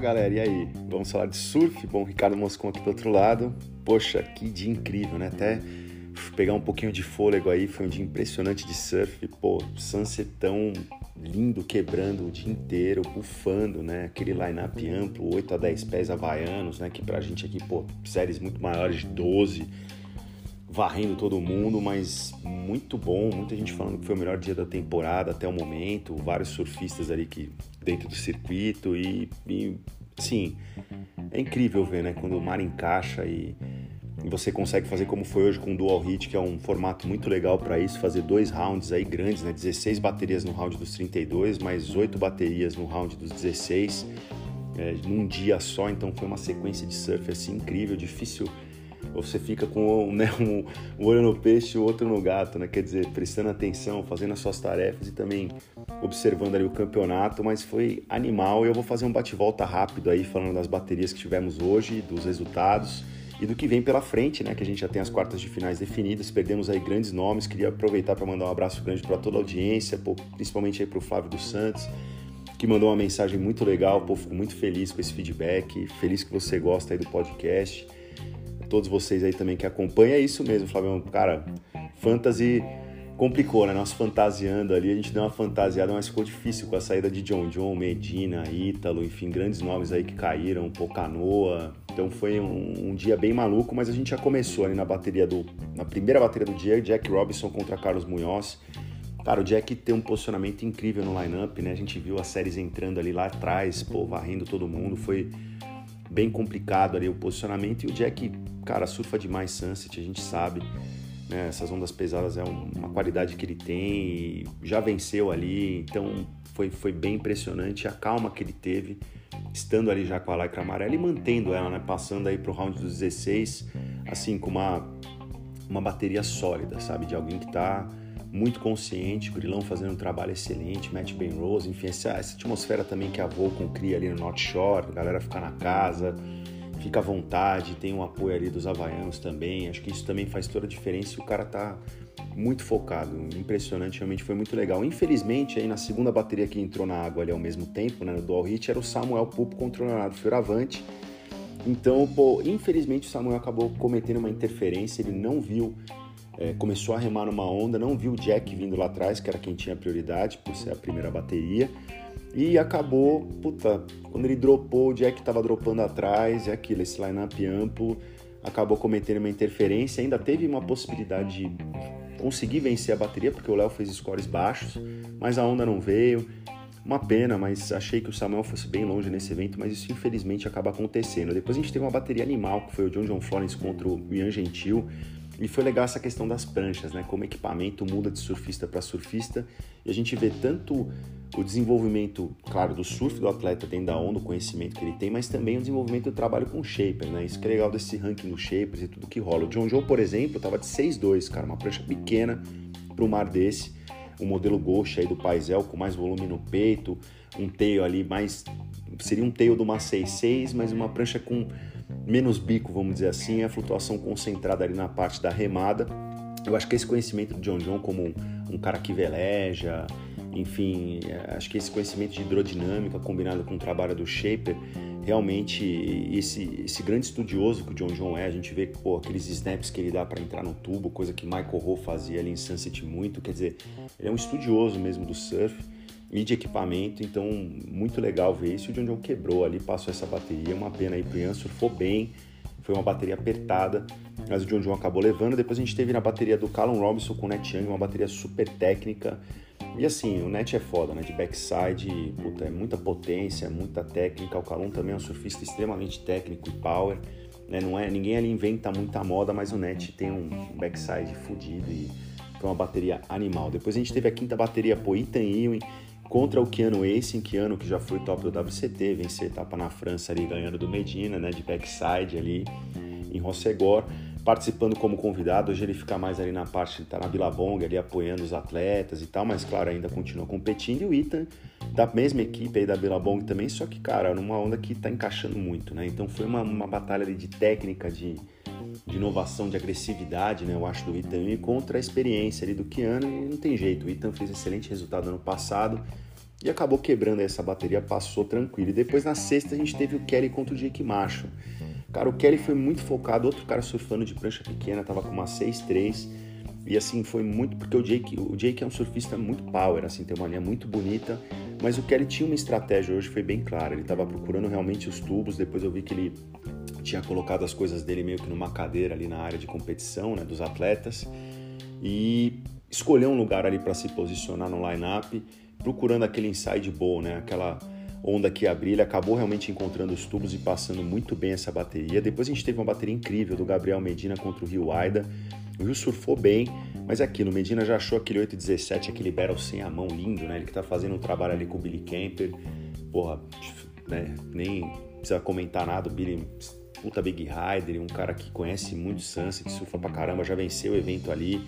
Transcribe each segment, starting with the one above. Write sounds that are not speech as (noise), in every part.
Galera, e aí? Vamos falar de surf? Bom, Ricardo Moscon aqui do outro lado. Poxa, que dia incrível, né? Até pegar um pouquinho de fôlego aí, foi um dia impressionante de surf. Pô, sunsetão lindo, quebrando o dia inteiro, bufando, né? Aquele line-up amplo, 8 a 10 pés havaianos, né? Que pra gente aqui, pô, séries muito maiores de 12, varrendo todo mundo, mas muito bom, muita gente falando que foi o melhor dia da temporada até o momento, vários surfistas ali que dentro do circuito e, e sim, é incrível ver, né, quando o mar encaixa e, você consegue fazer como foi hoje com o Dual Hit, que é um formato muito legal para isso, fazer dois rounds aí grandes, né, 16 baterias no round dos 32, mais 8 baterias no round dos 16, é, num dia só, então foi uma sequência de surf assim incrível, difícil. Você fica com né, (laughs) um, um, olho no peixe e o outro no gato, né? Quer dizer, prestando atenção, fazendo as suas tarefas e também observando ali o campeonato, mas foi animal eu vou fazer um bate-volta rápido aí falando das baterias que tivemos hoje, dos resultados e do que vem pela frente, né? Que a gente já tem as quartas de finais definidas, perdemos aí grandes nomes, queria aproveitar para mandar um abraço grande para toda a audiência, principalmente aí para o Flávio dos Santos, que mandou uma mensagem muito legal, pô, fico muito feliz com esse feedback, feliz que você gosta aí do podcast todos vocês aí também que acompanham. É isso mesmo, Flávio. Cara, fantasy complicou, né? Nós fantasiando ali, a gente deu uma fantasiada, mas ficou difícil com a saída de John John, Medina, Ítalo, enfim, grandes nomes aí que caíram, Pocanoa. Então foi um, um, dia bem maluco, mas a gente já começou ali na bateria do. Na primeira bateria do dia, Jack Robinson contra Carlos Munhoz. Cara, o Jack tem um posicionamento incrível no lineup, né? A gente viu as séries entrando ali lá atrás, pô, varrendo todo mundo. Foi bem complicado ali o posicionamento. E o Jack, cara, surfa demais Sunset, a gente sabe. Né? Essas ondas pesadas é uma qualidade que ele tem, já venceu ali, então foi, foi bem impressionante a calma que ele teve, estando ali já com a lycra amarela e mantendo ela, né? Passando aí pro round dos 16, assim, com uma, uma bateria sólida, sabe? De alguém que tá muito consciente, o Grilão fazendo um trabalho excelente, Matt Ben Rose, enfim, essa, essa atmosfera também que a Volcom cria ali no North Shore, a galera ficar na casa, fica à vontade, tem um apoio ali dos havaianos também, acho que isso também faz toda a diferença e o cara tá muito focado, impressionante, realmente foi muito legal. Infelizmente, aí na segunda bateria que entrou na água ali ao mesmo tempo, né, no dual hit, era o Samuel Pupo contra o Leonardo Fioravante, então, pô, infelizmente o Samuel acabou cometendo uma interferência, ele não viu é, começou a remar numa onda, não viu o Jack vindo lá atrás, que era quem tinha prioridade, por ser a primeira bateria, e acabou, puta, quando ele dropou, o Jack estava dropando atrás, e aquilo, esse line-up amplo, acabou cometendo uma interferência, ainda teve uma possibilidade de conseguir vencer a bateria, porque o Léo fez scores baixos, mas a onda não veio, uma pena, mas achei que o Samuel fosse bem longe nesse evento, mas isso infelizmente acaba acontecendo. Depois a gente teve uma bateria animal, que foi o John John Florence contra o Ian Gentil, e foi legal essa questão das pranchas, né? Como equipamento muda de surfista para surfista e a gente vê tanto o desenvolvimento, claro, do surf do atleta dentro da onda, o conhecimento que ele tem, mas também o desenvolvimento do trabalho com o shaper, né? Isso que é legal desse ranking dos shapers e tudo que rola. O John Joe, por exemplo, tava de 6.2, cara, uma prancha pequena para um mar desse, um modelo Ghost aí do Paisel com mais volume no peito, um tail ali mais seria um tail de uma 6.6, mas uma prancha com menos bico, vamos dizer assim, a flutuação concentrada ali na parte da remada. Eu acho que esse conhecimento do John John como um, um cara que veleja, enfim, é, acho que esse conhecimento de hidrodinâmica combinado com o trabalho do Shaper, realmente esse, esse grande estudioso que o John John é, a gente vê pô, aqueles snaps que ele dá para entrar no tubo, coisa que Michael Rowe fazia ali em Sunset muito, quer dizer, ele é um estudioso mesmo do surf e de equipamento, então muito legal ver isso. O John John quebrou ali, passou essa bateria, uma pena aí pro Ian, surfou bem, foi uma bateria apertada, mas o John John acabou levando. Depois a gente teve na bateria do Callum Robinson com o Net Young, uma bateria super técnica. E assim, o Net é foda, né? De backside, puta, é muita potência, muita técnica. O Callum também é um surfista extremamente técnico e power. Né? Não é, ninguém ali inventa muita moda, mas o Net tem um backside fodido e foi uma bateria animal. Depois a gente teve a quinta bateria, pô, Ethan Ewing, contra o Keanu Racing, Keanu que já foi top do WCT, venceu etapa na França ali ganhando do Medina, né, de backside ali em Rossegor, participando como convidado, hoje ele fica mais ali na parte, tá na Billabong ali apoiando os atletas e tal, mas claro, ainda continua competindo, e o Ethan da mesma equipe aí da Billabong também, só que cara, numa onda que tá encaixando muito, né, então foi uma, uma batalha ali de técnica, de de inovação, de agressividade, né? Eu acho do Ethan e contra a experiência ali do Keanu e não tem jeito. O Ethan fez excelente resultado ano passado e acabou quebrando essa bateria, passou tranquilo. E depois na sexta a gente teve o Kelly contra o Jake Marshall. Cara, o Kelly foi muito focado, outro cara surfando de prancha pequena, tava com uma 6-3. E assim, foi muito. Porque o Jake, o Jake é um surfista muito power, assim, tem uma linha muito bonita. Mas o Kelly tinha uma estratégia hoje, foi bem clara. Ele estava procurando realmente os tubos. Depois eu vi que ele tinha colocado as coisas dele meio que numa cadeira ali na área de competição, né, dos atletas. E escolheu um lugar ali para se posicionar no line-up procurando aquele inside bowl, né? Aquela onda que abria, ele acabou realmente encontrando os tubos e passando muito bem essa bateria. Depois a gente teve uma bateria incrível do Gabriel Medina contra o Rio Aida. O Rio surfou bem, mas é aquilo, Medina já achou aquele 817, aquele barrel sem a mão lindo, né? Ele que tá fazendo um trabalho ali com o Billy Camper. Porra, né? Nem precisa comentar nada, o Billy puta Big Rider, um cara que conhece muito Sunset, surfa pra caramba, já venceu o evento ali.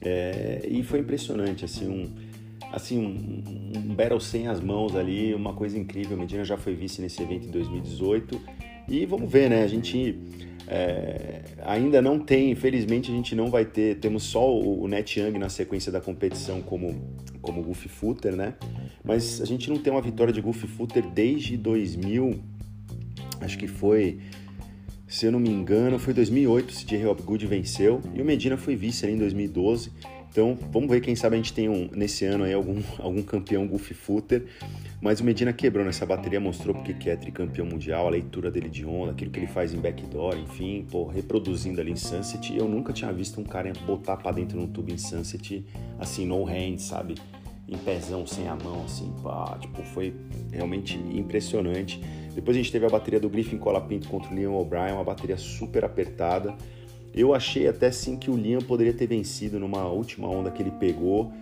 É, e foi impressionante, assim, um assim, um, um battle sem as mãos ali, uma coisa incrível. Medina já foi vice nesse evento em 2018 e vamos ver, né? A gente é, ainda não tem, infelizmente a gente não vai ter, temos só o, o Net Young na sequência da competição como, como Goofy Footer, né? Mas a gente não tem uma vitória de Goofy Footer desde 2000, acho que foi, se eu não me engano, foi 2008, o CJ Hopgood venceu e o Medina foi vice ali em 2012. Então, vamos ver, quem sabe a gente tem um, nesse ano aí algum, (laughs) algum campeão Goofy Footer. Mas o Medina quebrou nessa bateria, mostrou porque que é tricampeão mundial, a leitura dele de onda, aquilo que ele faz em backdoor, enfim, pô, reproduzindo ali em Sunset. Eu nunca tinha visto um cara botar para dentro num tubo em Sunset, assim, no hand, sabe? Em pezão, sem a mão, assim, pá, tipo, foi realmente impressionante. Depois a gente teve a bateria do Griffin Colapinto contra o Liam O'Brien, uma bateria super apertada. Eu achei até sim que o Liam poderia ter vencido numa última onda que ele pegou,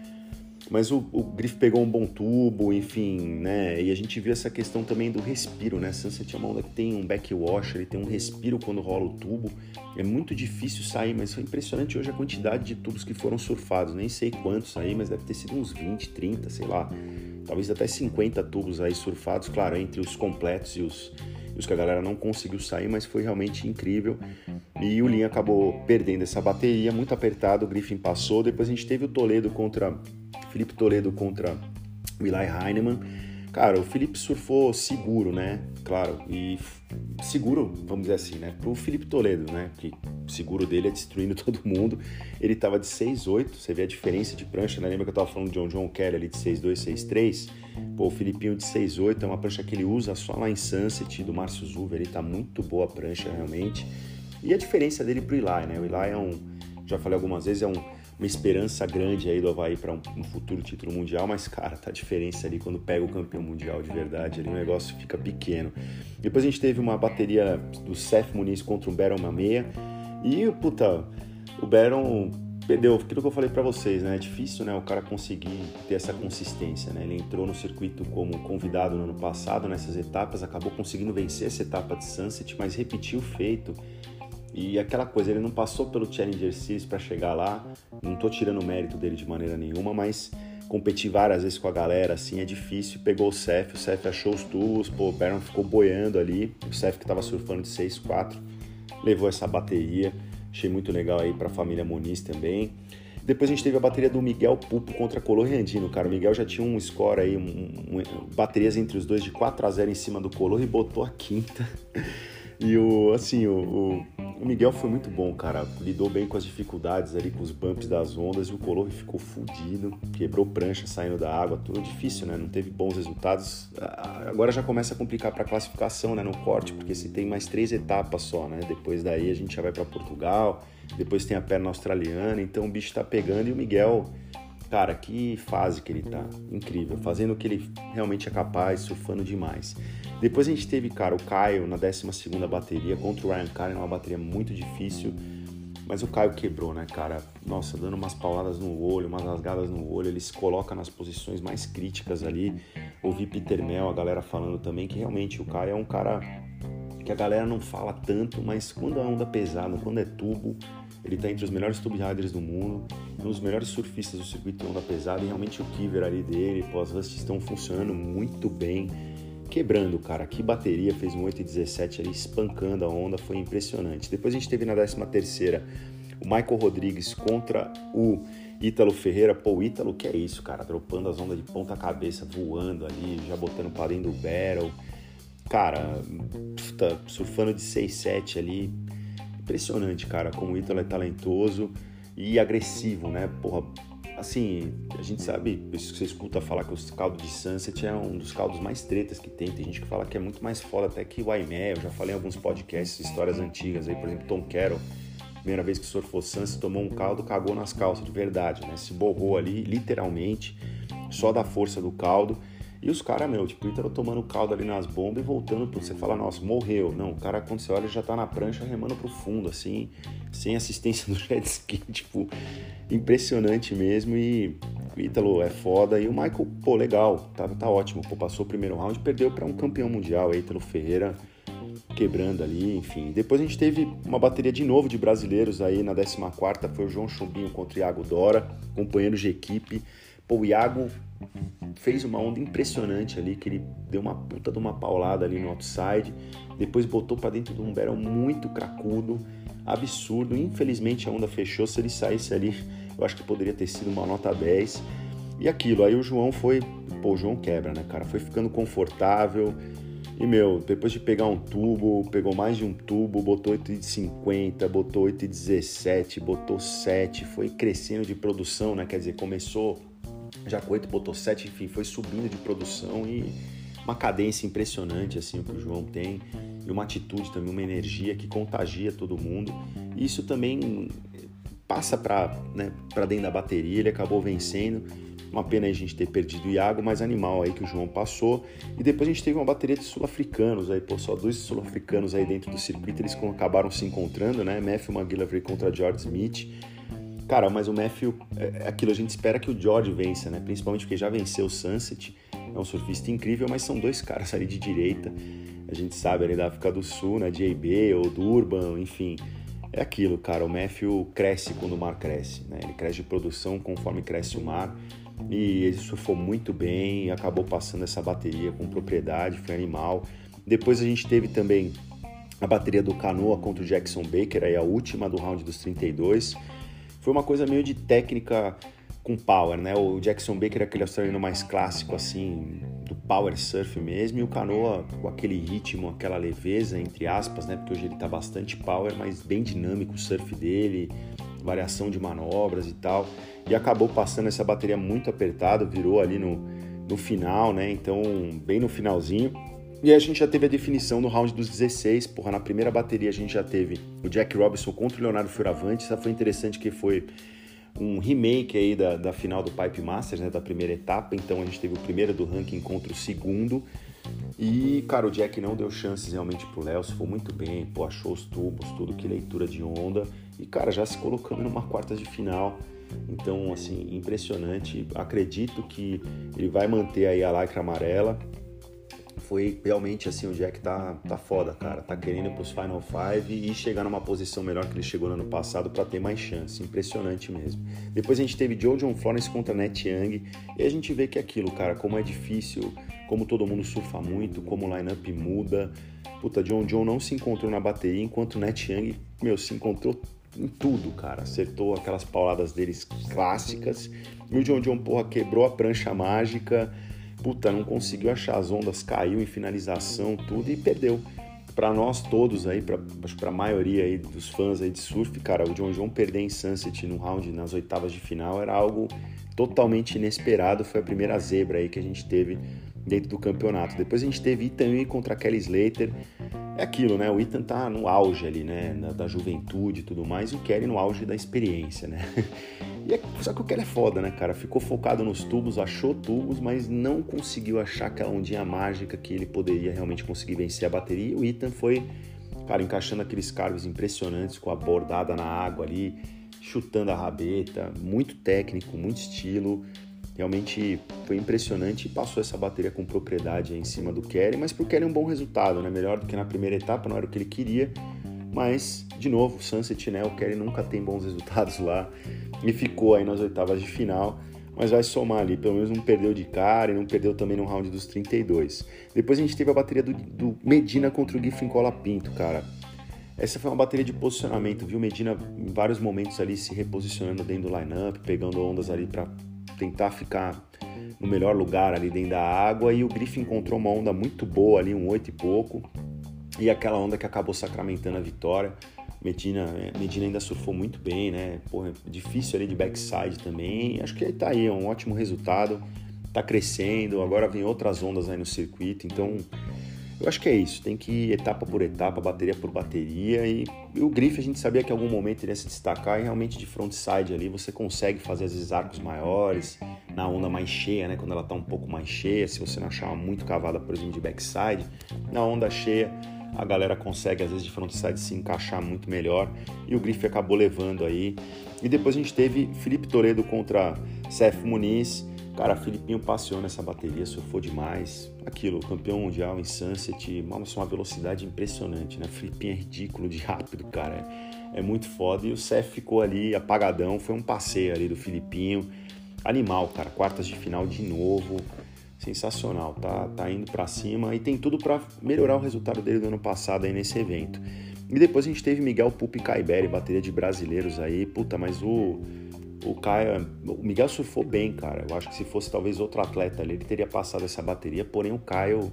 mas o, o Griff pegou um bom tubo, enfim, né? E a gente viu essa questão também do respiro, né? Sunset é uma onda que tem um backwash, ele tem um respiro quando rola o tubo. É muito difícil sair, mas foi impressionante hoje a quantidade de tubos que foram surfados. Nem sei quantos aí, mas deve ter sido uns 20, 30, sei lá. Talvez até 50 tubos aí surfados, claro, entre os completos e os, e os que a galera não conseguiu sair, mas foi realmente incrível. E o Lin acabou perdendo essa bateria, muito apertado, o Griffin passou. Depois a gente teve o Toledo contra. Felipe Toledo contra o Eli Heinemann. Cara, o Felipe surfou seguro, né? Claro, e seguro, vamos dizer assim, né? Pro Felipe Toledo, né? Que o seguro dele é destruindo (laughs) todo mundo. Ele tava de 6,8, você vê a diferença de prancha, né? Lembra que eu tava falando de John John Kelly ali de 6,2, 6,3? Pô, o Filipinho de 6,8 é uma prancha que ele usa só lá em Sunset, do Márcio Zuver, ele tá muito boa a prancha realmente. E a diferença dele pro Eli, né? O Eli é um, já falei algumas vezes, é um, uma esperança grande aí do Havaí para um, um, futuro título mundial, mas cara, tá a diferença ali quando pega o campeão mundial de verdade, ali o negócio fica pequeno. Depois a gente teve uma bateria do Seth Muniz contra o Baron Mameia e, puta, o Baron perdeu aquilo que eu falei para vocês, né? É difícil, né, o cara conseguir ter essa consistência, né? Ele entrou no circuito como convidado no ano passado nessas etapas, acabou conseguindo vencer essa etapa de Sunset, mas repetiu o feito e aquela coisa, ele não passou pelo Challenger Series para chegar lá. Não tô tirando o mérito dele de maneira nenhuma, mas competir várias vezes com a galera assim é difícil. Pegou o Cef, o Cef achou os tubos, pô, o Baron ficou boiando ali. O Cef que tava surfando de 6-4 levou essa bateria. Achei muito legal aí para a família Moniz também. Depois a gente teve a bateria do Miguel Pupo contra Color Andino, cara. O Miguel já tinha um score aí, um, um, baterias entre os dois de 4 a 0 em cima do Color e botou a quinta. E o, assim, o, o, Miguel foi muito bom, cara. Lidou bem com as dificuldades ali, com os bumps das ondas. O Color ficou fudido, quebrou prancha saindo da água. Tudo difícil, né? Não teve bons resultados. Agora já começa a complicar para classificação, né? No corte, porque se tem mais três etapas só, né? Depois daí a gente já vai para Portugal. Depois tem a perna australiana. Então o bicho tá pegando e o Miguel Cara, que fase que ele tá. Incrível. Fazendo o que ele realmente é capaz, surfando demais. Depois a gente teve, cara, o Caio na 12 bateria contra o Ryan Karen, uma bateria muito difícil. Mas o Caio quebrou, né, cara? Nossa, dando umas pauladas no olho, umas rasgadas no olho. Ele se coloca nas posições mais críticas ali. Ouvi Peter Mel, a galera falando também que realmente o Caio é um cara a galera não fala tanto, mas quando é onda pesada, quando é tubo, ele está entre os melhores tube riders do mundo, um dos melhores surfistas do circuito onda pesada e realmente o Kiver ali dele, pós-rust estão funcionando muito bem, quebrando, cara. Que bateria, fez um 8,17 ali, espancando a onda, foi impressionante. Depois a gente teve na 13 terceira o Michael Rodrigues contra o Ítalo Ferreira, pô, o Ítalo, que é isso, cara? Dropando as ondas de ponta cabeça, voando ali, já botando pra dentro do barrel. Cara, tá surfando de 6-7 ali. Impressionante, cara, como o Ítalo é talentoso e agressivo, né? Porra, assim, a gente sabe, isso que você escuta falar que o caldo de Sunset é um dos caldos mais tretas que tem. Tem gente que fala que é muito mais foda até que o Aimé. Eu já falei em alguns podcasts, histórias antigas aí, por exemplo, Tom Carroll primeira vez que surfou Sans, tomou um caldo, cagou nas calças, de verdade, né? Se borrou ali, literalmente, só da força do caldo. E os caras, meu, tipo, Ítalo tomando caldo ali nas bombas e voltando pro. Você fala, nossa, morreu. Não, o cara, quando você olha, já tá na prancha remando pro fundo, assim, sem assistência (laughs) do jet ski, tipo, impressionante mesmo. E o Ítalo é foda. E o Michael, pô, legal, tá, tá ótimo. Pô, passou o primeiro round, perdeu para um campeão mundial, Ítalo Ferreira quebrando ali, enfim. Depois a gente teve uma bateria de novo de brasileiros aí na 14 foi o João Chumbinho contra o Iago Dora, companheiros de equipe. Pô, o Iago fez uma onda impressionante ali, que ele deu uma puta de uma paulada ali no outside, depois botou para dentro de um barrel muito cracudo, absurdo. Infelizmente a onda fechou, se ele saísse ali, eu acho que poderia ter sido uma nota 10. E aquilo, aí o João foi, pô, o João quebra, né, cara? Foi ficando confortável, e, meu, depois de pegar um tubo, pegou mais de um tubo, botou 8,50, botou 8,17, botou 7, foi crescendo de produção, né? Quer dizer, começou 8, botou 7, enfim, foi subindo de produção e uma cadência impressionante, assim, o que o João tem. E uma atitude também, uma energia que contagia todo mundo. E isso também passa para né, dentro da bateria, ele acabou vencendo. Uma pena a gente ter perdido o Iago, mas animal aí que o João passou. E depois a gente teve uma bateria de sul-africanos aí, pô, só dois sul-africanos aí dentro do circuito, eles acabaram se encontrando, né? Matthew McGillivray contra George Smith. Cara, mas o Matthew, é, é aquilo, a gente espera que o George vença, né? Principalmente porque já venceu o Sunset, é um surfista incrível, mas são dois caras ali de direita. A gente sabe ali da África do Sul, né? JB ou Durban, enfim. É aquilo, cara. O Matthew cresce quando o mar cresce, né? Ele cresce de produção conforme cresce o mar e ele surfou muito bem, acabou passando essa bateria com propriedade, foi animal. Depois a gente teve também a bateria do Canoa contra o Jackson Baker, aí a última do round dos 32. Foi uma coisa meio de técnica com power, né? O Jackson Baker aquele australiano mais clássico, assim, do power surf mesmo, e o Canoa com aquele ritmo, aquela leveza, entre aspas, né? Porque hoje ele tá bastante power, mas bem dinâmico o surf dele, variação de manobras e tal e acabou passando essa bateria muito apertada, virou ali no, no final, né? Então, bem no finalzinho. E aí a gente já teve a definição no round dos 16. Porra, na primeira bateria a gente já teve o Jack Robinson contra o Leonardo Fioravante. Isso foi interessante que foi um remake aí da, da final do Pipe Masters, né? Da primeira etapa. Então a gente teve o primeiro do ranking contra o segundo. E, cara, o Jack não deu chances realmente pro Léo, se foi muito bem, pô, achou os tubos, tudo, que leitura de onda. E, cara, já se colocando numa quarta de final. Então, assim, impressionante. Acredito que ele vai manter aí a lycra amarela. Foi realmente assim, o Jack tá, tá foda, cara. Tá querendo ir pros Final Five e chegar numa posição melhor que ele chegou no ano passado para ter mais chance. Impressionante mesmo. Depois a gente teve Joe John Florence contra Net Young. E a gente vê que é aquilo, cara, como é difícil, como todo mundo surfa muito, como o lineup muda. Puta, John John não se encontrou na bateria, enquanto Net Young, meu, se encontrou em tudo, cara. Acertou aquelas pauladas deles clássicas. E o John John, porra, quebrou a prancha mágica. Puta, não conseguiu achar as ondas, caiu em finalização, tudo e perdeu. Para nós todos aí, para a maioria aí dos fãs aí de surf, cara, o John John perder em Sunset no round, nas oitavas de final, era algo totalmente inesperado. Foi a primeira zebra aí que a gente teve dentro do campeonato. Depois a gente teve Ethan contra Kelly Slater é aquilo, né? O Ethan tá no auge ali, né? Da juventude e tudo mais, e o Kelly no auge da experiência, né? (laughs) E é, só que o Kelly é foda, né, cara? Ficou focado nos tubos, achou tubos, mas não conseguiu achar aquela ondinha mágica que ele poderia realmente conseguir vencer a bateria. E o Ethan foi, cara, encaixando aqueles cargos impressionantes com a bordada na água ali, chutando a rabeta, muito técnico, muito estilo. Realmente foi impressionante e passou essa bateria com propriedade em cima do Kelly, mas pro Kelly é um bom resultado, né? Melhor do que na primeira etapa, não era o que ele queria, mas de novo, Sunset, né? O Kelly nunca tem bons (laughs) resultados lá e ficou aí nas oitavas de final, mas vai somar ali, pelo menos não perdeu de cara e não perdeu também no round dos 32. Depois a gente teve a bateria do, do Medina contra o Giffen Cola Pinto, cara. Essa foi uma bateria de posicionamento, viu? Medina em vários momentos ali se reposicionando dentro do lineup, pegando ondas ali para tentar ficar no melhor lugar ali dentro da água e o Griffin encontrou uma onda muito boa ali, um oito e pouco, e aquela onda que acabou sacramentando a vitória. Medina, é, Medina ainda surfou muito bem, né? Porra, difícil ali de backside também. Acho que tá aí, é um ótimo resultado. Tá crescendo, agora vem outras ondas aí no circuito, então eu acho que é isso, tem que ir etapa por etapa, bateria por bateria. E, e o Griff a gente sabia que em algum momento iria se destacar e realmente de frontside ali você consegue fazer às vezes arcos maiores, na onda mais cheia, né? Quando ela tá um pouco mais cheia, se você não achar muito cavada, por exemplo, de backside, na onda cheia a galera consegue às vezes de frontside se encaixar muito melhor e o Griff acabou levando aí. E depois a gente teve Felipe Toledo contra Seth Muniz Cara, Filipinho passeou nessa bateria, surfou demais. Aquilo, campeão mundial em Sunset, nossa, uma velocidade impressionante, né? Filipinho é ridículo de rápido, cara. É, muito foda. E o Seth ficou ali apagadão, foi um passeio ali do Filipinho. Animal, cara, quartas de final de novo. Sensacional, tá, tá indo para cima e tem tudo para melhorar o resultado dele do ano passado aí nesse evento. E depois a gente teve Miguel Pupi Caiberi, bateria de brasileiros aí. Puta, mas o o Caio, o Miguel surfou bem, cara. Eu acho que se fosse talvez outro atleta ali, ele teria passado essa bateria. Porém, o Caio,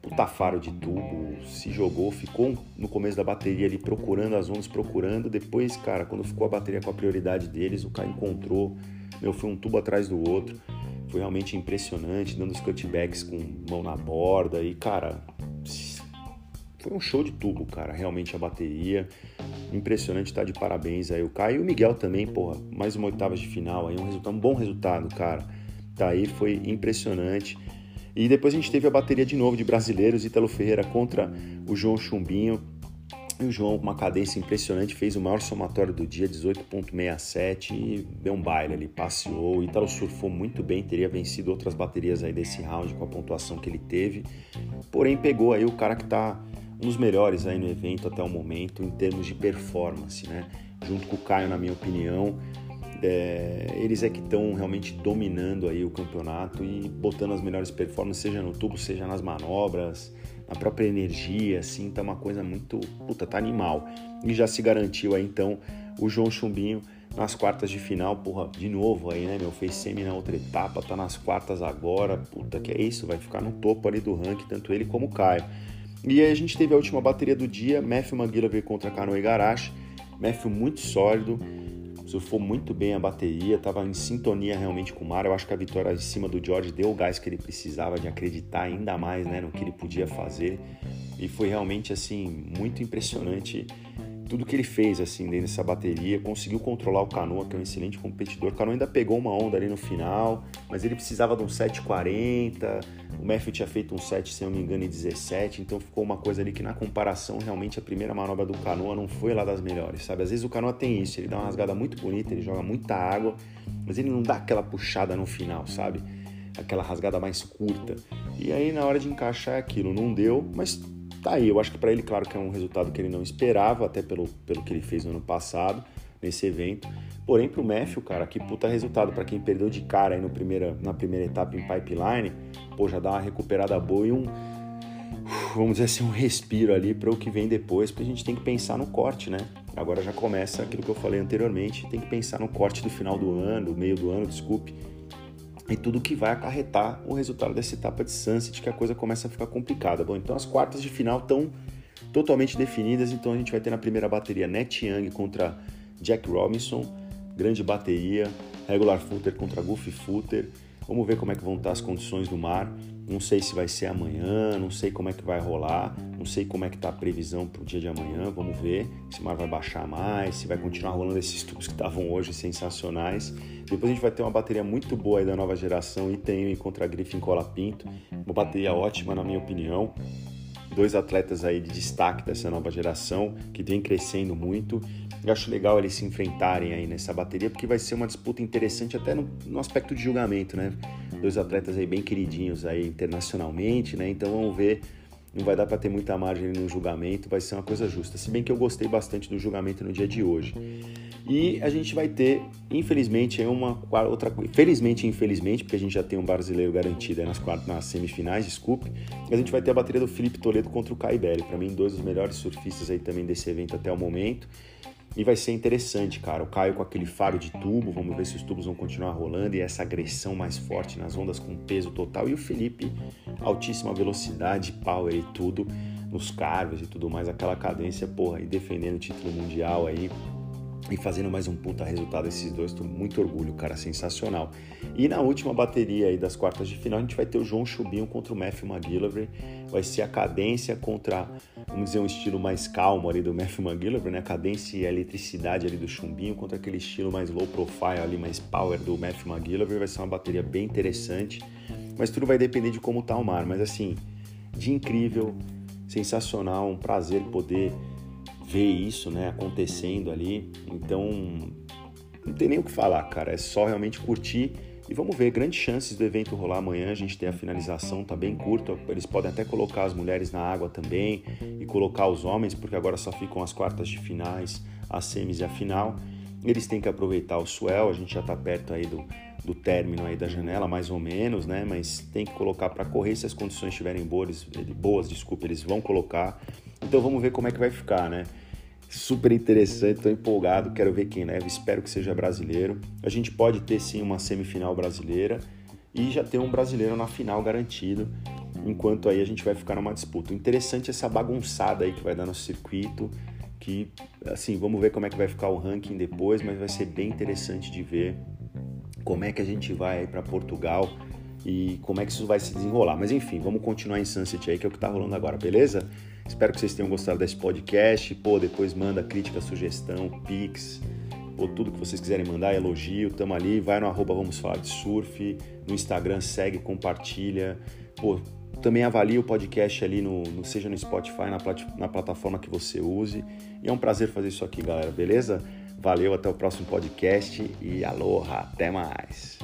puta faro de tubo, se jogou, ficou no começo da bateria ali procurando as ondas, procurando. Depois, cara, quando ficou a bateria com a prioridade deles, o Caio encontrou. Meu, foi um tubo atrás do outro. Foi realmente impressionante, dando os cutbacks com mão na borda. E, cara, foi um show de tubo, cara. Realmente a bateria. Impressionante, tá de parabéns aí o Caio. E o Miguel também, porra. Mais uma oitava de final aí. Um, resultado, um bom resultado, cara. Tá aí, foi impressionante. E depois a gente teve a bateria de novo de brasileiros, Ítalo Ferreira contra o João Chumbinho. E o João, com uma cadência impressionante, fez o maior somatório do dia, 18,67, e deu um baile ali, passeou. O Ítalo surfou muito bem, teria vencido outras baterias aí desse round com a pontuação que ele teve. Porém, pegou aí o cara que tá um dos melhores aí no evento até o momento em termos de performance, né? Junto com o Caio, na minha opinião, é, eles é que estão realmente dominando aí o campeonato e botando as melhores performances, seja no tubo, seja nas manobras, na própria energia, assim, tá uma coisa muito, puta, tá animal. E já se garantiu aí então o João Chumbinho nas quartas de final, porra, de novo aí, né, meu, fez semi na outra etapa, tá nas quartas agora, puta, que é isso, vai ficar no topo ali do ranking, tanto ele como o Caio. E aí a gente teve a última bateria do dia, Matthew veio contra Kanoe Igarashi. Matthew muito sólido, surfou muito bem a bateria, estava em sintonia realmente com o mar. Eu acho que a vitória em cima do George deu o gás que ele precisava de acreditar ainda mais né, no que ele podia fazer. E foi realmente assim muito impressionante tudo que ele fez assim dentro dessa bateria, conseguiu controlar o Canoa, que é um excelente competidor. O Canoa ainda pegou uma onda ali no final, mas ele precisava de um 7,40. O Matthew tinha feito um 7, se não me engano, em 17, então ficou uma coisa ali que na comparação, realmente a primeira manobra do Canoa não foi lá das melhores, sabe? Às vezes o Canoa tem isso, ele dá uma rasgada muito bonita, ele joga muita água, mas ele não dá aquela puxada no final, sabe? Aquela rasgada mais curta. E aí na hora de encaixar aquilo não deu, mas tá aí. Eu acho que para ele, claro que é um resultado que ele não esperava, até pelo, pelo que ele fez no ano passado, nesse evento. Porém, pro Matthew, cara, que puta resultado para quem perdeu de cara aí no primeira, na primeira etapa em pipeline, pô, já dá uma recuperada boa e um, vamos dizer assim, um respiro ali para o que vem depois, porque a gente tem que pensar no corte, né? Agora já começa aquilo que eu falei anteriormente, tem que pensar no corte do final do ano, do meio do ano, desculpe, e tudo que vai acarretar o resultado dessa etapa de Sunset, que a coisa começa a ficar complicada. Bom, então as quartas de final estão totalmente definidas, então a gente vai ter na primeira bateria Net Young contra Jack Robinson, grande bateria, regular footer contra goofy footer. Vamos ver como é que vão estar as condições do mar. Não sei se vai ser amanhã, não sei como é que vai rolar, não sei como é que está a previsão para o dia de amanhã. Vamos ver se o mar vai baixar mais, se vai continuar rolando esses tubos que estavam hoje sensacionais. Depois a gente vai ter uma bateria muito boa aí da nova geração, Itenho contra a Griffin Cola Pinto. Uma bateria ótima na minha opinião. Dois atletas aí de destaque dessa nova geração que vem crescendo muito eu acho legal eles se enfrentarem aí nessa bateria, porque vai ser uma disputa interessante até no, no aspecto de julgamento, né? Dois atletas aí bem queridinhos aí internacionalmente, né? Então vamos ver, não vai dar para ter muita margem no julgamento, vai ser uma coisa justa. Se bem que eu gostei bastante do julgamento no dia de hoje. E a gente vai ter, infelizmente, uma outra coisa. Felizmente infelizmente, porque a gente já tem um brasileiro garantido nas, quartas, nas semifinais, desculpe. A gente vai ter a bateria do Felipe Toledo contra o Caio Belli. Para mim, dois dos melhores surfistas aí também desse evento até o momento. E vai ser interessante, cara. O Caio com aquele faro de tubo, vamos ver se os tubos vão continuar rolando e essa agressão mais forte nas ondas com peso total. E o Felipe, altíssima velocidade, power e tudo, nos carves e tudo mais, aquela cadência, porra, e defendendo o título mundial aí e fazendo mais um puta resultado esses dois, tô muito orgulho, cara, sensacional. E na última bateria aí das quartas de final, a gente vai ter o João Chubinho contra o Matthew McGillivray, vai ser a cadência contra, vamos dizer, um estilo mais calmo ali do Matthew McGillivray, né, a cadência e a eletricidade ali do Chumbinho contra aquele estilo mais low profile ali, mais power do Matthew McGillivray, vai ser uma bateria bem interessante, mas tudo vai depender de como tá o mar, mas assim, de incrível, sensacional, um prazer poder ver isso, né, acontecendo ali. Então, não tem nem o que falar, cara. É só realmente curtir e vamos ver. Grandes chances do evento rolar amanhã. A gente tem a finalização, tá bem curta. Eles podem até colocar as mulheres na água também e colocar os homens, porque agora só ficam as quartas de finais, as semis e a final. Eles têm que aproveitar o swell. A gente já tá perto aí do, do término aí da janela, mais ou menos, né? Mas tem que colocar para correr se as condições estiverem boas, boas, desculpa, eles vão colocar. Então vamos ver como é que vai ficar, né? super interessante, estou empolgado, quero ver quem leva, espero que seja brasileiro. A gente pode ter sim uma semifinal brasileira e já ter um brasileiro na final garantido, enquanto aí a gente vai ficar numa disputa. Interessante essa bagunçada aí que vai dar no circuito, que assim, vamos ver como é que vai ficar o ranking depois, mas vai ser bem interessante de ver como é que a gente vai para Portugal e como é que isso vai se desenrolar. Mas enfim, vamos continuar em Sunset aí, que é o que está rolando agora, beleza? Espero que vocês tenham gostado desse podcast. Pô, depois manda crítica, sugestão, pix, ou tudo que vocês quiserem mandar, elogio, tamo ali. Vai no arroba Vamos Falar de Surf, no Instagram, segue, compartilha. Pô, também avalie o podcast ali, no, no seja no Spotify, na, plat, na plataforma que você use. E é um prazer fazer isso aqui, galera, beleza? Valeu, até o próximo podcast e aloha, até mais!